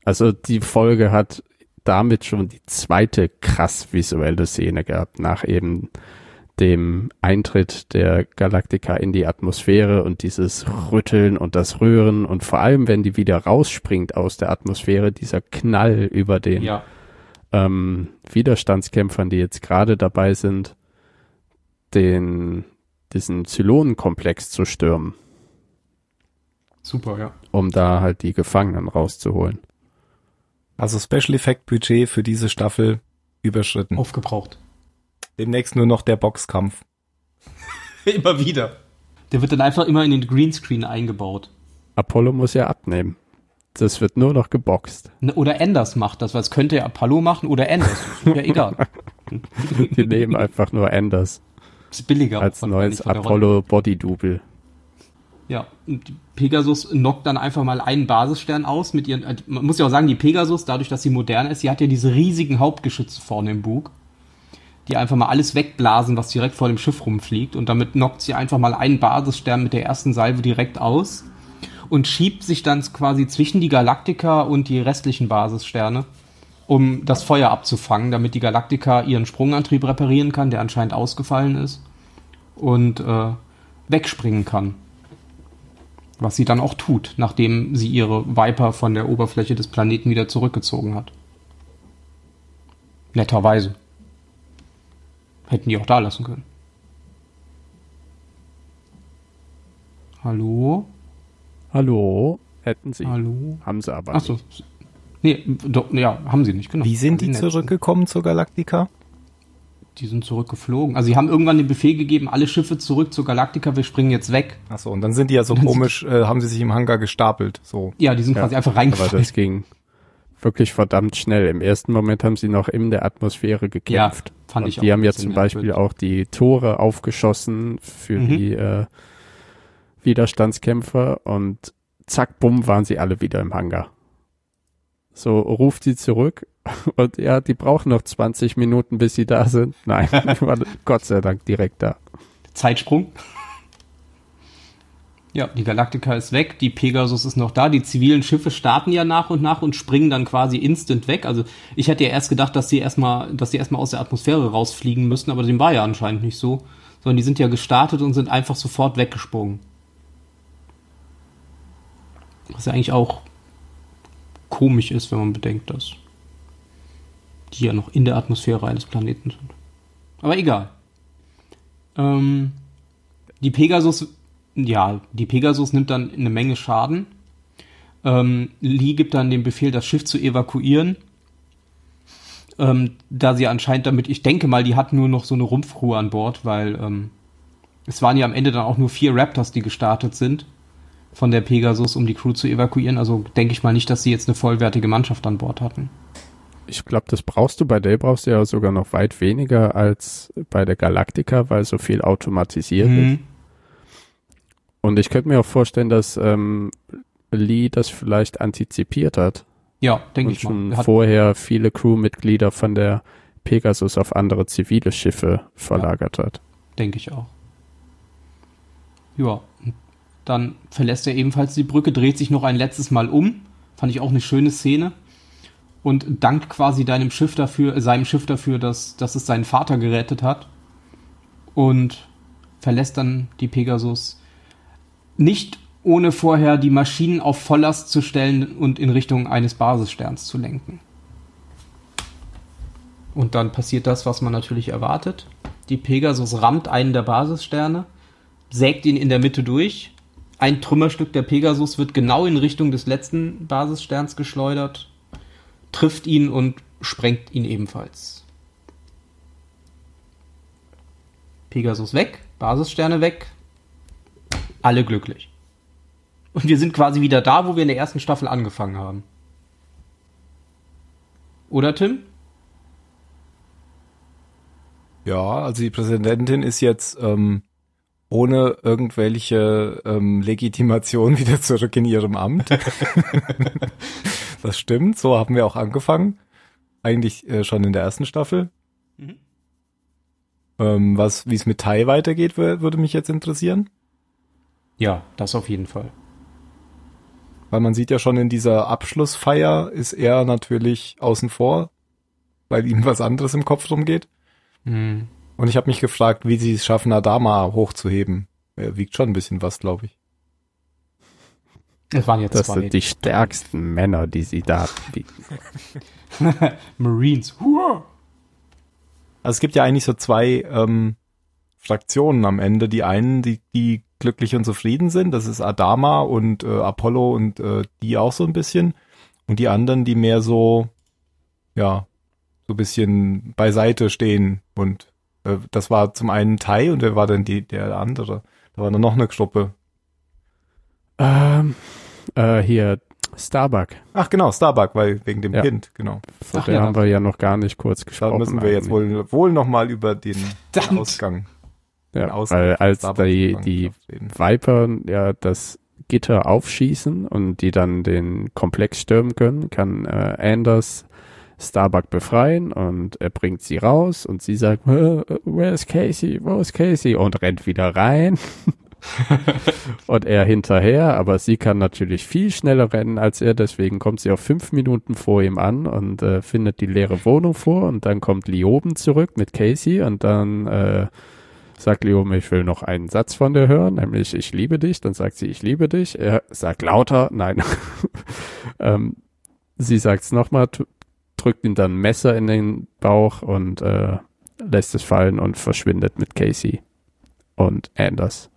Also die Folge hat damit schon die zweite krass visuelle Szene gehabt, nach eben dem Eintritt der Galaktika in die Atmosphäre und dieses Rütteln und das Rühren und vor allem, wenn die wieder rausspringt aus der Atmosphäre, dieser Knall über den Ja, ähm, Widerstandskämpfern, die jetzt gerade dabei sind, den diesen Zylonenkomplex zu stürmen, super, ja. um da halt die Gefangenen rauszuholen. Also Special Effect Budget für diese Staffel überschritten. Aufgebraucht. Demnächst nur noch der Boxkampf. immer wieder. Der wird dann einfach immer in den Greenscreen eingebaut. Apollo muss ja abnehmen. Das wird nur noch geboxt. Oder Enders macht das, weil es könnte ja Apollo machen oder Enders. Ist ja egal. Wir nehmen einfach nur Anders Ist billiger. als neues. Apollo Body Double. Ja, und die Pegasus knockt dann einfach mal einen Basisstern aus mit ihren, äh, man muss ja auch sagen, die Pegasus, dadurch, dass sie modern ist, sie hat ja diese riesigen Hauptgeschütze vorne im Bug, die einfach mal alles wegblasen, was direkt vor dem Schiff rumfliegt und damit knockt sie einfach mal einen Basisstern mit der ersten Salve direkt aus und schiebt sich dann quasi zwischen die Galaktika und die restlichen Basissterne, um das Feuer abzufangen, damit die Galaktika ihren Sprungantrieb reparieren kann, der anscheinend ausgefallen ist und äh, wegspringen kann. Was sie dann auch tut, nachdem sie ihre Viper von der Oberfläche des Planeten wieder zurückgezogen hat. Netterweise. Hätten die auch da lassen können. Hallo? Hallo? Hätten sie. Hallo? Haben sie aber Achso. Nee, doch, ja, haben sie nicht, genau. Wie sind die nicht. zurückgekommen zur Galaktika? Die sind zurückgeflogen. Also sie haben irgendwann den Befehl gegeben, alle Schiffe zurück zur Galaktika, wir springen jetzt weg. Achso, und dann sind die ja so komisch, äh, haben sie sich im Hangar gestapelt. So. Ja, die sind Ja, quasi einfach Aber reingefallen. das ging wirklich verdammt schnell. Im ersten Moment haben sie noch in der Atmosphäre gekämpft. Ja, fand Und ich auch die haben ja zum Beispiel auch die Tore aufgeschossen für Mhm. die äh, Widerstandskämpfer und zack, bumm, waren sie alle wieder im Hangar. So ruft sie zurück und ja, die brauchen noch 20 Minuten, bis sie da sind. Nein, waren Gott sei Dank direkt da. Zeitsprung. Ja, die Galaktika ist weg, die Pegasus ist noch da, die zivilen Schiffe starten ja nach und nach und springen dann quasi instant weg. Also ich hätte ja erst gedacht, dass sie erstmal, dass sie erstmal aus der Atmosphäre rausfliegen müssen, aber dem war ja anscheinend nicht so. Sondern die sind ja gestartet und sind einfach sofort weggesprungen. Was ja eigentlich auch komisch ist, wenn man bedenkt, dass die ja noch in der Atmosphäre eines Planeten sind. Aber egal. Ähm, die Pegasus, ja, die Pegasus nimmt dann eine Menge Schaden. Ähm, Lee gibt dann den Befehl, das Schiff zu evakuieren. Ähm, da sie anscheinend damit, ich denke mal, die hat nur noch so eine Rumpfruhe an Bord, weil ähm, es waren ja am Ende dann auch nur vier Raptors, die gestartet sind von der Pegasus, um die Crew zu evakuieren. Also denke ich mal nicht, dass sie jetzt eine vollwertige Mannschaft an Bord hatten. Ich glaube, das brauchst du bei Dell brauchst du ja sogar noch weit weniger als bei der Galactica, weil so viel automatisiert ist. Mhm. Und ich könnte mir auch vorstellen, dass ähm, Lee das vielleicht antizipiert hat Ja, denke ich schon mal. Hat, vorher viele Crewmitglieder von der Pegasus auf andere zivile Schiffe verlagert hat. Denke ich auch. Ja, dann verlässt er ebenfalls die Brücke, dreht sich noch ein letztes Mal um. Fand ich auch eine schöne Szene. Und dankt quasi deinem Schiff dafür, seinem Schiff dafür, dass, dass es seinen Vater gerettet hat. Und verlässt dann die Pegasus. Nicht ohne vorher die Maschinen auf Volllast zu stellen und in Richtung eines Basissterns zu lenken. Und dann passiert das, was man natürlich erwartet. Die Pegasus rammt einen der Basissterne, sägt ihn in der Mitte durch. Ein Trümmerstück der Pegasus wird genau in Richtung des letzten Basissterns geschleudert, trifft ihn und sprengt ihn ebenfalls. Pegasus weg. Basissterne weg. Alle glücklich. Und wir sind quasi wieder da, wo wir in der ersten Staffel angefangen haben. Oder Tim? Ja, also die Präsidentin ist jetzt ähm, ohne irgendwelche ähm, Legitimation wieder zurück in ihrem Amt. das stimmt, so haben wir auch angefangen. Eigentlich äh, schon in der ersten Staffel. Mhm. Ähm, was, wie es mit Tai weitergeht, würde mich jetzt interessieren. Ja, das auf jeden Fall. Weil man sieht ja schon in dieser Abschlussfeier ist er natürlich außen vor, weil ihm was anderes im Kopf rumgeht. Mhm. Und ich habe mich gefragt, wie sie es schaffen, Adama hochzuheben. Er wiegt schon ein bisschen was, glaube ich. Das waren jetzt das zwei. sind die stärksten Männer, die sie da bieten. Marines. Also es gibt ja eigentlich so zwei ähm, Fraktionen am Ende. Die einen, die, die glücklich und zufrieden sind, das ist Adama und äh, Apollo und äh, die auch so ein bisschen. Und die anderen, die mehr so, ja, so ein bisschen beiseite stehen und das war zum einen Tai und wer war denn die, der andere? Da war dann noch eine Gruppe. Ähm, äh, hier, Starbuck. Ach genau, Starbuck, weil wegen dem ja. Kind, genau. Von der ja. haben wir ja noch gar nicht kurz gesprochen. Da müssen wir jetzt wohl, wohl noch mal über den, den Ausgang. Ja, Ausgang weil als die, die Viper ja das Gitter aufschießen und die dann den Komplex stürmen können, kann äh, Anders Starbuck befreien und er bringt sie raus und sie sagt, where is Casey, wo ist Casey? Und rennt wieder rein. und er hinterher, aber sie kann natürlich viel schneller rennen als er, deswegen kommt sie auf fünf Minuten vor ihm an und äh, findet die leere Wohnung vor und dann kommt Lioben zurück mit Casey und dann äh, sagt Lioben, ich will noch einen Satz von dir hören, nämlich ich liebe dich, dann sagt sie, ich liebe dich, er sagt lauter, nein, ähm, sie sagt es nochmal, drückt ihm dann ein Messer in den Bauch und äh, lässt es fallen und verschwindet mit Casey und Anders.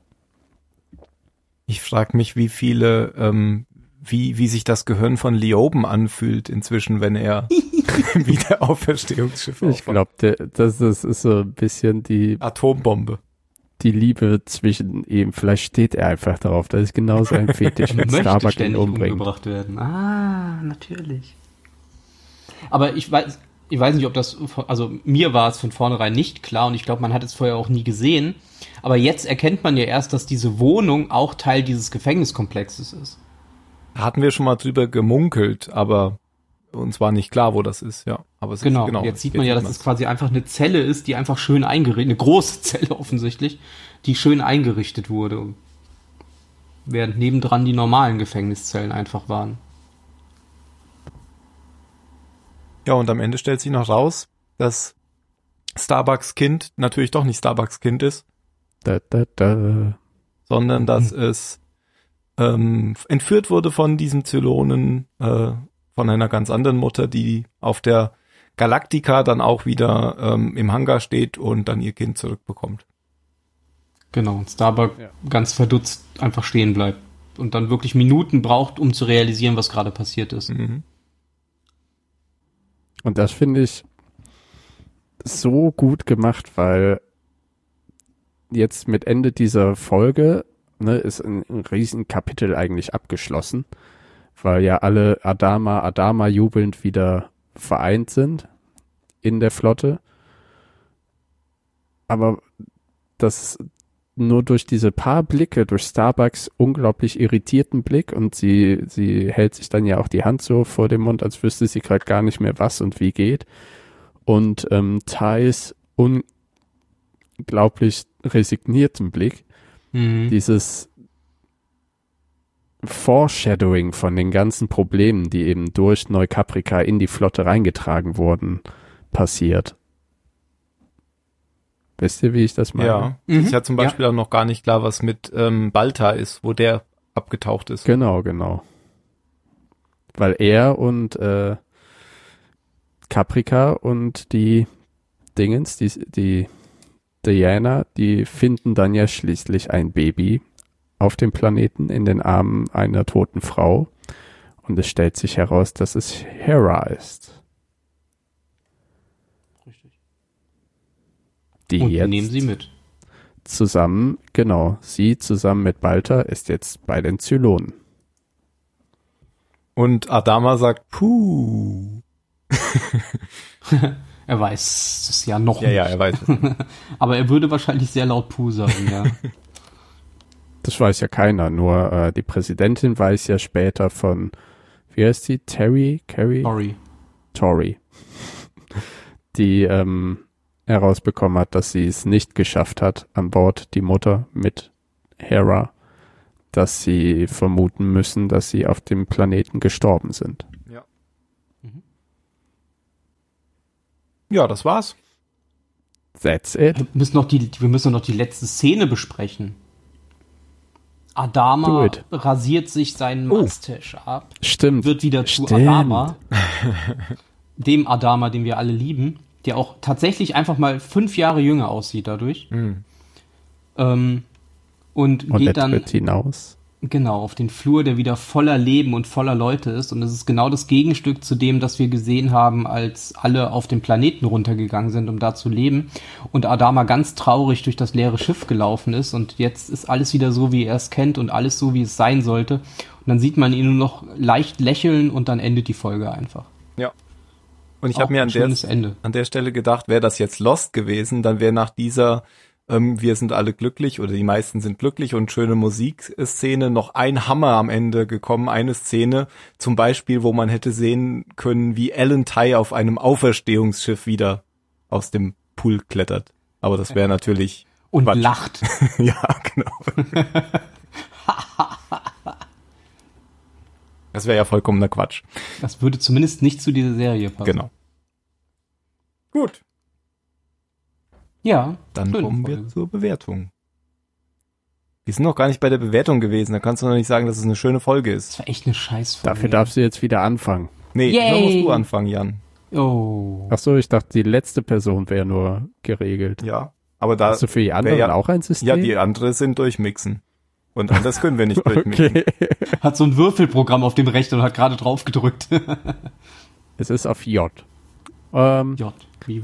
Ich frage mich, wie viele, ähm, wie, wie sich das Gehirn von Lioben anfühlt inzwischen, wenn er wieder Auferstehungsschiff Ich glaube, das ist, ist so ein bisschen die Atombombe. Die Liebe zwischen ihm. Vielleicht steht er einfach darauf. Das ist genau sein Fetisch, wenn Starbuck ihn umbringt. umgebracht werden. Ah, natürlich. Aber ich weiß, ich weiß nicht, ob das, also mir war es von vornherein nicht klar und ich glaube, man hat es vorher auch nie gesehen. Aber jetzt erkennt man ja erst, dass diese Wohnung auch Teil dieses Gefängniskomplexes ist. Hatten wir schon mal drüber gemunkelt, aber uns war nicht klar, wo das ist, ja. Aber es genau, ist, genau jetzt sieht man ja, dass es quasi einfach eine Zelle ist, die einfach schön eingerichtet, eine große Zelle offensichtlich, die schön eingerichtet wurde. Während nebendran die normalen Gefängniszellen einfach waren. Ja, und am Ende stellt sich noch raus, dass Starbucks Kind natürlich doch nicht Starbucks Kind ist. Da, da, da. Sondern dass mhm. es ähm, entführt wurde von diesem Zylonen, äh, von einer ganz anderen Mutter, die auf der Galactica dann auch wieder ähm, im Hangar steht und dann ihr Kind zurückbekommt. Genau, und Starbuck ja. ganz verdutzt einfach stehen bleibt und dann wirklich Minuten braucht, um zu realisieren, was gerade passiert ist. Mhm. Und das finde ich so gut gemacht, weil jetzt mit Ende dieser Folge ne, ist ein, ein riesen Kapitel eigentlich abgeschlossen, weil ja alle Adama, Adama jubelnd wieder vereint sind in der Flotte. Aber das nur durch diese paar Blicke, durch Starbucks unglaublich irritierten Blick und sie, sie hält sich dann ja auch die Hand so vor dem Mund, als wüsste sie gerade gar nicht mehr, was und wie geht. Und ähm, Thais unglaublich resignierten Blick, mhm. dieses Foreshadowing von den ganzen Problemen, die eben durch Neukaprika in die Flotte reingetragen wurden, passiert. Wisst ihr, wie ich das meine? Ja, mhm. ist ja zum Beispiel ja. auch noch gar nicht klar, was mit ähm, Balta ist, wo der abgetaucht ist. Genau, genau. Weil er und äh, Caprica und die Dingens, die, die Diana, die finden dann ja schließlich ein Baby auf dem Planeten in den Armen einer toten Frau. Und es stellt sich heraus, dass es Hera ist. Die Und jetzt nehmen sie mit. zusammen, genau, sie zusammen mit Balta ist jetzt bei den Zylonen. Und Adama sagt, puh. er weiß es ja noch Ja, nicht. ja, er weiß es. Aber er würde wahrscheinlich sehr laut Puh sagen, ja. Das weiß ja keiner, nur äh, die Präsidentin weiß ja später von, wie heißt sie, Terry, Carrie, Sorry. Tory, die ähm, herausbekommen hat, dass sie es nicht geschafft hat, an Bord die Mutter mit Hera, dass sie vermuten müssen, dass sie auf dem Planeten gestorben sind. Ja, das war's. That's it. Wir müssen noch die, wir müssen noch die letzte Szene besprechen. Adama rasiert sich seinen Oh. Mustache ab, Stimmt. wird wieder zu Stimmt. Adama, dem Adama, den wir alle lieben, der auch tatsächlich einfach mal fünf Jahre jünger aussieht dadurch. Hm. Ähm, und, Und geht dann hinaus. genau auf den Flur, der wieder voller Leben und voller Leute ist. Und es ist genau das Gegenstück zu dem, das wir gesehen haben, als alle auf den Planeten runtergegangen sind, um da zu leben. Und Adama ganz traurig durch das leere Schiff gelaufen ist. Und jetzt ist alles wieder so, wie er es kennt und alles so, wie es sein sollte. Und dann sieht man ihn nur noch leicht lächeln und dann endet die Folge einfach. Ja. Und ich habe mir an der, Ende. an der Stelle gedacht, wäre das jetzt Lost gewesen, dann wäre nach dieser ähm, Wir sind alle glücklich oder die meisten sind glücklich und schöne Musikszene noch ein Hammer am Ende gekommen, eine Szene zum Beispiel, wo man hätte sehen können, wie Alan Ty auf einem Auferstehungsschiff wieder aus dem Pool klettert. Aber das wäre natürlich Und Quatsch. lacht. ja, genau. Das wäre ja vollkommener Quatsch. Das würde zumindest nicht zu dieser Serie passen. Genau. Gut, Ja. dann kommen Folge. wir zur Bewertung. Wir sind noch gar nicht bei der Bewertung gewesen, da kannst du noch nicht sagen, dass es eine schöne Folge ist. Das war echt eine Scheißfolge. Dafür darfst du jetzt wieder anfangen. Nee, Yay. da musst du anfangen, Jan. Oh. Ach so, ich dachte, die letzte Person wäre nur geregelt. Ja, aber da, Hast du für die anderen ja- auch ein System? ja, die andere sind durchmixen. Und anders können wir nicht durchmixen. Okay. Hat so ein Würfelprogramm auf dem Rechner und hat gerade drauf gedrückt. es ist auf J. Ähm, J, wie.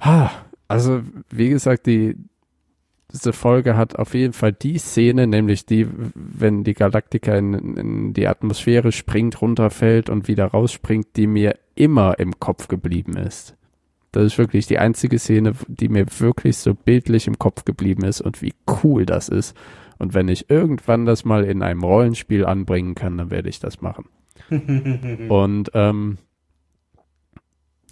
Ah, Also, wie gesagt, die, diese Folge hat auf jeden Fall die Szene, nämlich die, wenn die Galaktika in, in die Atmosphäre springt, runterfällt und wieder rausspringt, die mir immer im Kopf geblieben ist. Das ist wirklich die einzige Szene, die mir wirklich so bildlich im Kopf geblieben ist und wie cool das ist. Und wenn ich irgendwann das mal in einem Rollenspiel anbringen kann, dann werde ich das machen. und ähm,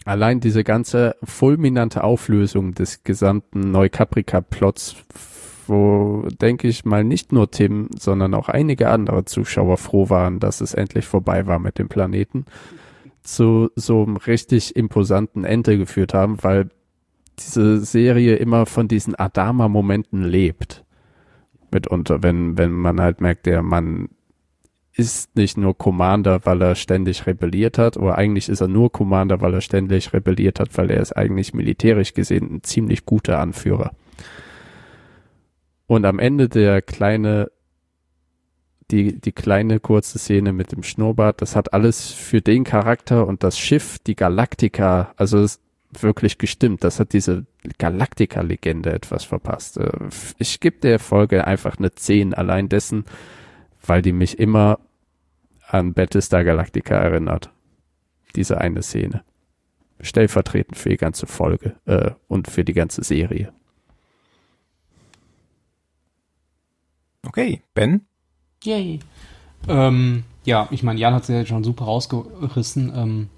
allein diese ganze fulminante Auflösung des gesamten Neukaprika-Plots, wo, denke ich mal, nicht nur Tim, sondern auch einige andere Zuschauer froh waren, dass es endlich vorbei war mit dem Planeten, zu so einem richtig imposanten Ende geführt haben, weil diese Serie immer von diesen Adama-Momenten lebt. Mitunter, wenn, wenn man halt merkt, der Mann ist nicht nur Commander, weil er ständig rebelliert hat, oder eigentlich ist er nur Commander, weil er ständig rebelliert hat, weil er ist eigentlich militärisch gesehen ein ziemlich guter Anführer. Und am Ende der kleine, die, die kleine kurze Szene mit dem Schnurrbart, das hat alles für den Charakter und das Schiff, die Galaktika, also es wirklich gestimmt. Das hat diese Galaktika-Legende etwas verpasst. Äh, Ich gebe der Folge einfach eine 10 allein dessen, weil die mich immer an Battlestar Galactica erinnert. Diese eine Szene. Stellvertretend für die ganze Folge äh, und für die ganze Serie. Okay, Ben? Yay. Ähm, ja, ich meine, Jan hat es ja schon super rausgerissen. Ähm,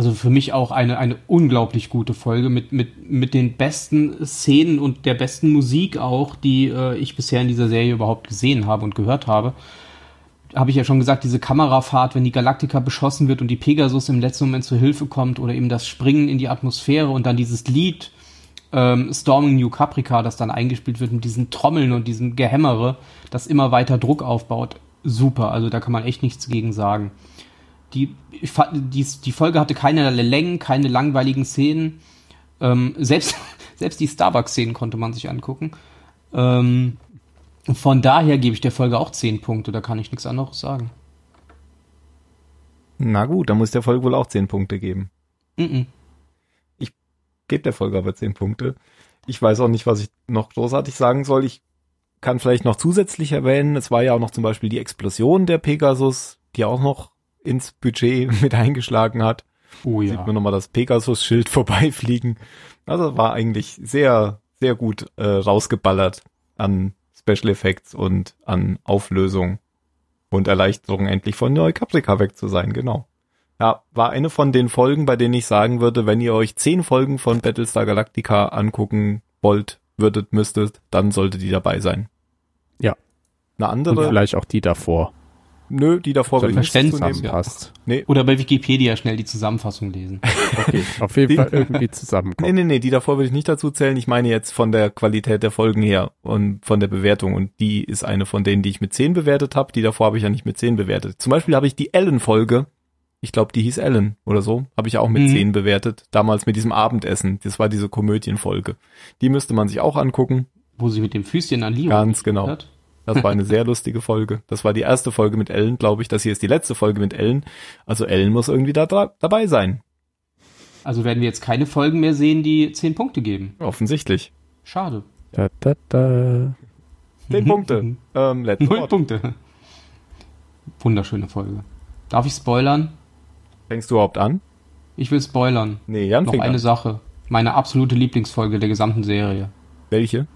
also für mich auch eine, eine unglaublich gute Folge mit, mit, mit den besten Szenen und der besten Musik auch, die äh, ich bisher in dieser Serie überhaupt gesehen habe und gehört habe. Habe ich ja schon gesagt, diese Kamerafahrt, wenn die Galaktika beschossen wird und die Pegasus im letzten Moment zur Hilfe kommt oder eben das Springen in die Atmosphäre und dann dieses Lied ähm, Storming New Caprica, das dann eingespielt wird mit diesen Trommeln und diesem Gehämmere, das immer weiter Druck aufbaut. Super, also da kann man echt nichts gegen sagen. Die, ich fand, die, die Folge hatte keine Längen, keine langweiligen Szenen. Ähm, selbst, selbst die Starbucks-Szenen konnte man sich angucken. Ähm, von daher gebe ich der Folge auch 10 Punkte, da kann ich nichts anderes sagen. Na gut, dann muss der Folge wohl auch 10 Punkte geben. Mm Gebt der Folge aber 10 Punkte. Ich weiß auch nicht, was ich noch großartig sagen soll. Ich kann vielleicht noch zusätzlich erwähnen, es war ja auch noch zum Beispiel die Explosion der Pegasus, die auch noch ins Budget mit eingeschlagen hat. Oh Sieht man nochmal das Pegasus-Schild vorbeifliegen. Also war eigentlich sehr, sehr gut äh, rausgeballert an Special Effects und an Auflösung und Erleichterung endlich von Neukaprika weg zu sein, genau. Ja, war eine von den Folgen, bei denen ich sagen würde, wenn ihr euch zehn Folgen von Battlestar Galactica angucken wollt, würdet, müsstet, dann sollte die dabei sein. Ja. Eine Und andere, vielleicht auch die davor. Nö, die davor So will ich nicht Verständnis dazu nehmen. Ja. Passt. Oder bei Wikipedia schnell die Zusammenfassung lesen. Okay. Auf jeden Die- Fall irgendwie Nee, zusammenkommen. nee, nee, die davor will ich nicht dazu zählen. Ich meine jetzt von der Qualität der Folgen her und von der Bewertung. Und die ist eine von denen, die ich mit 10 bewertet habe. Die davor habe ich ja nicht mit 10 bewertet. Zum Beispiel habe ich die Ellen-Folge, ich glaube, die hieß Ellen oder so, habe ich auch mit Mhm. 10 bewertet. Damals mit diesem Abendessen. Das war diese Komödienfolge. Die müsste man sich auch angucken. Wo sie mit dem Füßchen an Leo Ganz genau. hat. Das war eine sehr lustige Folge. Das war die erste Folge mit Ellen, glaube ich. Das hier ist die letzte Folge mit Ellen. Also Ellen muss irgendwie da dabei sein. Also werden wir jetzt keine Folgen mehr sehen, die zehn Punkte geben. Offensichtlich. Schade. Da, da, da. Zehn Punkte. Ähm, letztes Null. Punkte. Wunderschöne Folge. Darf ich spoilern? Fängst du überhaupt an? Ich will spoilern. Nee, Jan Noch eine an. Sache. Meine absolute Lieblingsfolge der gesamten Serie. Welche?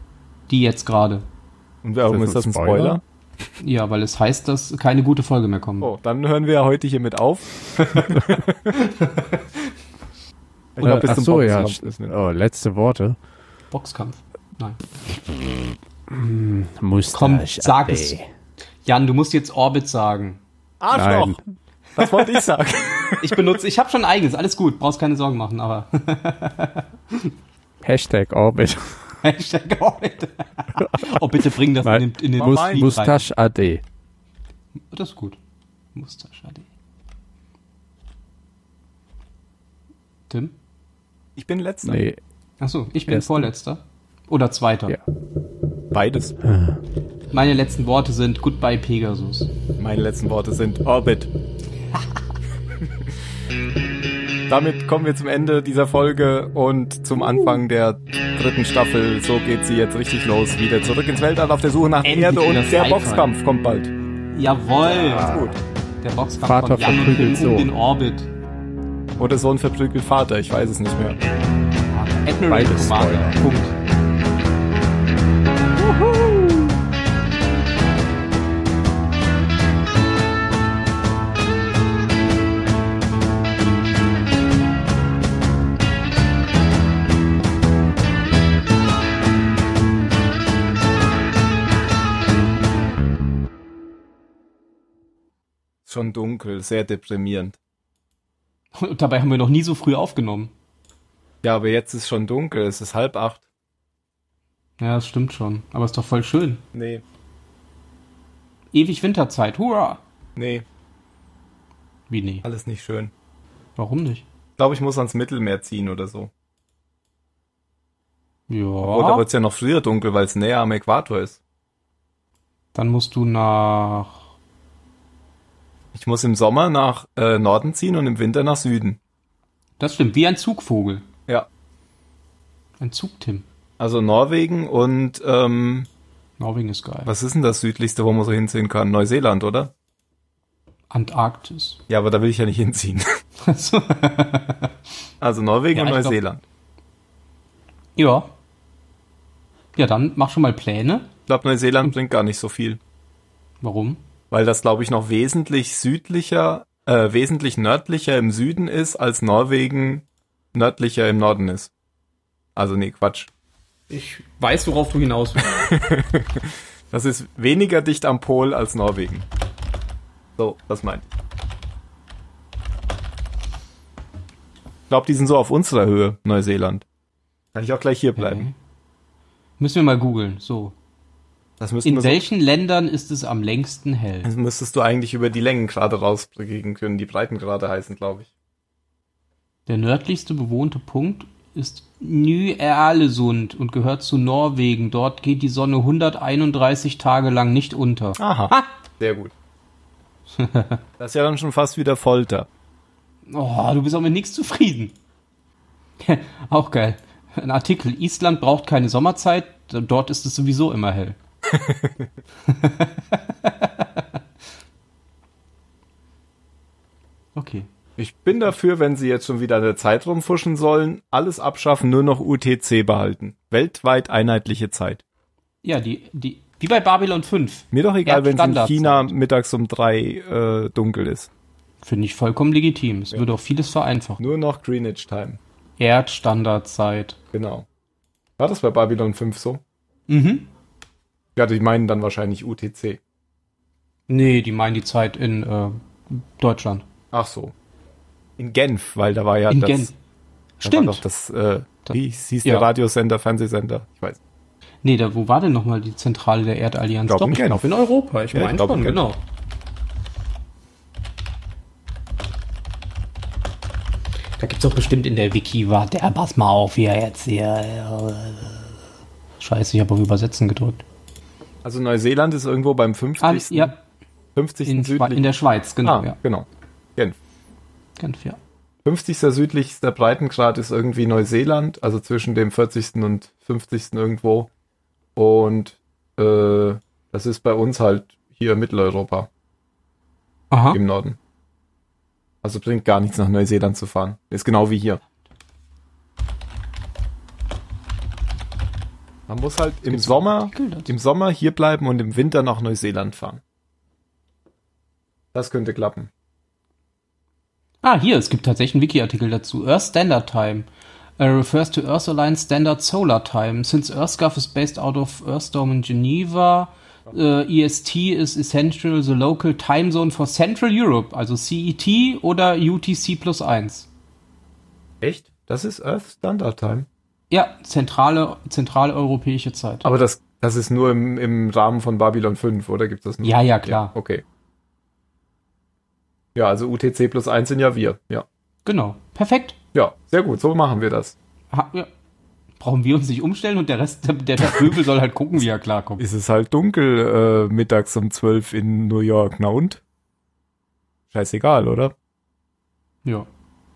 Die jetzt gerade. Und warum Ist ist das das ein ein Spoiler? Spoiler? Ja, weil es heißt, dass keine gute Folge mehr kommt. Oh, dann hören wir heute hiermit auf. ich Äh, bis ach zum so, ja. Boxkampf Oh, letzte Worte. Boxkampf. Nein. Mustache. Komm, sag es. Jan, du musst jetzt Orbit sagen. Arschloch! Nein. Das wollte ich sagen. Ich benutze, ich habe schon ein eigenes, alles gut, brauchst keine Sorgen machen, aber Hashtag Orbit. Hashtag Orbit. oh, bitte bring das in den, in den Mus- Feed rein. Mustache AD. Das ist gut. Mustache AD. Tim? Ich bin letzter. Nee, Achso, ich bin Erster. Vorletzter. Oder Zweiter. Ja. Beides. Meine letzten Worte sind Goodbye Pegasus. Meine letzten Worte sind Orbit. Damit kommen wir zum Ende dieser Folge und zum Anfang der dritten Staffel. So geht sie jetzt richtig los. Wieder zurück ins Weltall auf der Suche nach Endlich Erde und der. Boxkampf kommt bald. Jawoll! Gut. Der Boxkampf Vater von verprügelt um Sohn. den Orbit. Oder Sohn verprügelt Vater, ich weiß es nicht mehr. Admiral Beides Commander. Spoiler. Punkt. Schon dunkel, sehr deprimierend. Und dabei haben wir noch nie so früh aufgenommen. Ja, aber jetzt ist schon dunkel, es ist halb acht. Ja, das stimmt schon. Aber ist doch voll schön. Nee, Ewig Winterzeit. Hurra! nee, Wie nee? alles nicht schön. Warum nicht? Ich glaube, ich muss ans Mittelmeer ziehen oder so. Ja. Oder wird's ja noch früher dunkel, weil es näher am Äquator ist. Dann musst du nach. Ich muss im Sommer nach äh, Norden ziehen und im Winter nach Süden. Das stimmt, wie ein Zugvogel. Ja. Ein Zugtim. Also Norwegen und ähm, Norwegen ist geil. was ist denn das südlichste, wo man so hinziehen kann? Neuseeland, oder? Antarktis. Ja, aber da will ich ja nicht hinziehen. Also Norwegen Ja, und glaub- Neuseeland. ja. Ja, dann mach schon mal Pläne. Ich glaube, Neuseeland bringt gar nicht so viel, Warum? Weil das, glaube ich, noch wesentlich südlicher, äh, wesentlich nördlicher im Süden ist, als Norwegen nördlicher im Norden ist. Also nee, Quatsch. Ich weiß, worauf du hinaus willst. Das ist weniger dicht am Pol als Norwegen. So, das meint. Ich glaube, die sind so auf unserer Höhe, Neuseeland. Kann ich auch gleich hier bleiben. Okay. Müssen wir mal googeln. So. In wir so, welchen Ländern ist es am längsten hell? das müsstest du eigentlich über die Längengrade rauskriegen können. Die Breitengrade heißen, glaube ich. Der nördlichste bewohnte Punkt ist Ny-Erlesund und gehört zu Norwegen. Dort geht die Sonne 131 Tage lang nicht unter. Aha. Sehr gut. Das ist ja dann schon fast wieder Folter. Oh, du bist auch mit nichts zufrieden. auch geil. Ein Artikel. Island braucht keine Sommerzeit. Dort ist es sowieso immer hell. Okay. Ich bin dafür, wenn sie jetzt schon wieder eine Zeit rumfuschen sollen, alles abschaffen, nur noch UTC behalten. Weltweit einheitliche Zeit. Ja, die, die, wie bei Babylon 5. Mir doch egal, Ja, wenn es in. China mittags um drei äh, dunkel ist. Finde ich vollkommen legitim. Es würde auch vieles vereinfachen. Nur noch Greenwich Time. Erdstandardzeit. Genau. War das bei Babylon 5 so? Mhm. Ja, die meinen dann wahrscheinlich UTC. Nee, die meinen die Zeit in äh, Deutschland. Ach so. In Genf, weil da war ja in das. Genf. Stimmt. doch das, äh, wie hieß ja. der Radiosender, Fernsehsender? Ich weiß. Nee, da, wo war denn nochmal die Zentrale der Erdallianz? Glaub, in ich glaub, in Europa. Ich Ja, meine schon, genau. Da gibt's doch bestimmt in der Wiki, warte, pass mal auf hier jetzt hier. äh, Scheiße, ich habe auf Übersetzen gedrückt. Also Neuseeland ist irgendwo beim 50. Ah, ja, 50. in, südlich. in der Schweiz, genau. ah, ja. genau. Genf. Genf, ja. 50. südlichster Breitengrad ist irgendwie Neuseeland, also zwischen dem 40. und 50. irgendwo. Und äh, das ist bei uns halt hier Mitteleuropa Aha. im Norden. Also bringt gar nichts nach Neuseeland zu fahren. Ist genau wie hier. Man muss halt im Gibt's Sommer, im Sommer hier bleiben und im Winter nach Neuseeland fahren. Das könnte klappen. Ah, hier, es gibt tatsächlich einen Wiki-Artikel dazu. Earth Standard Time uh, refers to Earth Alliance Standard Solar Time. Since EarthGov is based out of Earthdome in Geneva, uh, EST is essential the local time zone for Central Europe, also CET oder UTC plus 1. Echt? Das ist Earth Standard Time. Ja, zentrale, zentrale europäische Zeit. Aber das, das ist nur im, im Rahmen von Babylon 5, oder gibt es das nur? Ja, ja, klar. okay. Ja, also UTC plus 1 sind ja wir. Ja. Genau. Perfekt. Ja, sehr gut. So machen wir das. Ha, ja. Brauchen wir uns nicht umstellen und der Rest, der, der Pöbel soll halt gucken, wie er klarkommt. Ist es halt dunkel äh, mittags um 12 in New York. Na und? Scheißegal, oder? Ja.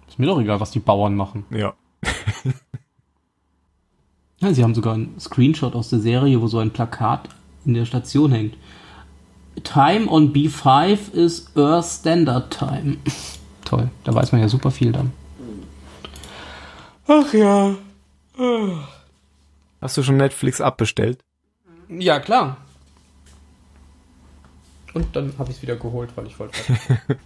Ist mir doch egal, was die Bauern machen. Ja. Ja, sie haben sogar einen Screenshot aus der Serie, wo so ein Plakat in der Station hängt. Time on B5 is Earth Standard Time. Toll, da weiß man ja super viel dann. Ach ja. Hast du schon Netflix abbestellt? Ja, klar. Und dann habe ich es wieder geholt, weil ich wollte.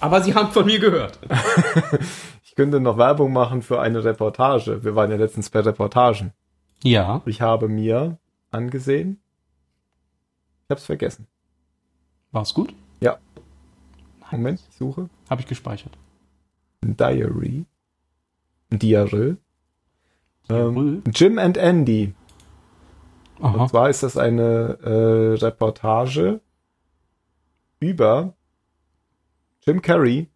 Aber sie haben von mir gehört. Ich könnte noch Werbung machen für eine Reportage. Wir waren ja letztens bei Reportagen. Ja. Ich habe mir angesehen. Ich hab's vergessen. War's gut? Ja. Moment, ich suche. Habe ich gespeichert. Diary. Ein Diary. Ähm? Jim and Andy. Aha. Und zwar ist das eine äh, Reportage über Jim Carrey,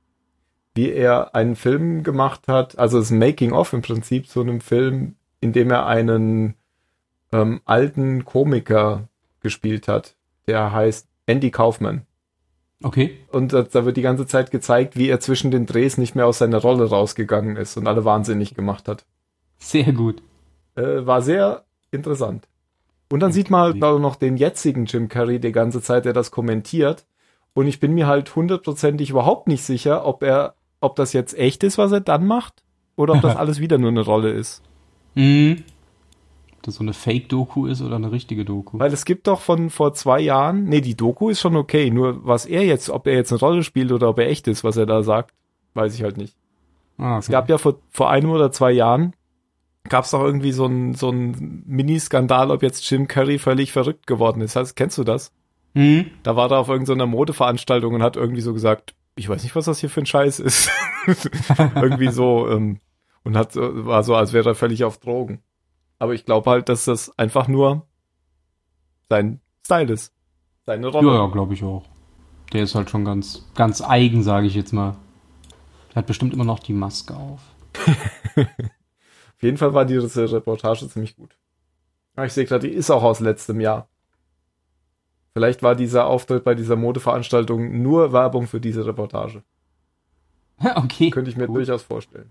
wie er einen Film gemacht hat, also ein Making-of im Prinzip zu einem Film, in dem er einen ähm, alten Komiker gespielt hat, der heißt Andy Kaufman. Okay. Und da, da wird die ganze Zeit gezeigt, wie er zwischen den Drehs nicht mehr aus seiner Rolle rausgegangen ist und alle wahnsinnig gemacht hat. Sehr gut. Äh, war sehr interessant. Und dann sieht man halt noch den jetzigen Jim Carrey die ganze Zeit, der das kommentiert. Und ich bin mir halt hundertprozentig überhaupt nicht sicher, ob er, ob das jetzt echt ist, was er dann macht, oder ob das alles wieder nur eine Rolle ist. Mhm. Ob das so eine Fake-Doku ist oder eine richtige Doku. Weil es gibt doch von vor zwei Jahren, nee, die Doku ist schon okay, nur was er jetzt, ob er jetzt eine Rolle spielt oder ob er echt ist, was er da sagt, weiß ich halt nicht. Ah, okay. Es gab ja vor, vor einem oder zwei Jahren, gab es doch irgendwie so ein so ein Mini-Skandal, ob jetzt Jim Carrey völlig verrückt geworden ist. Heißt, kennst du das? Mhm. Da war er auf irgendeiner Modeveranstaltung und hat irgendwie so gesagt, ich weiß nicht, was das hier für ein Scheiß ist. irgendwie so, ähm, und hat war so, als wäre er völlig auf Drogen. Aber ich glaube halt, dass das einfach nur sein Style ist. Seine Rolle. Ja, ja, glaube ich auch. Der ist halt schon ganz, ganz eigen, sage ich jetzt mal. Der hat bestimmt immer noch die Maske auf. Auf jeden Fall war diese Reportage ziemlich gut. Ja, ich sehe gerade, die ist auch aus letztem Jahr. Vielleicht war dieser Auftritt bei dieser Modeveranstaltung nur Werbung für diese Reportage. okay. Könnte ich mir Gut. durchaus vorstellen.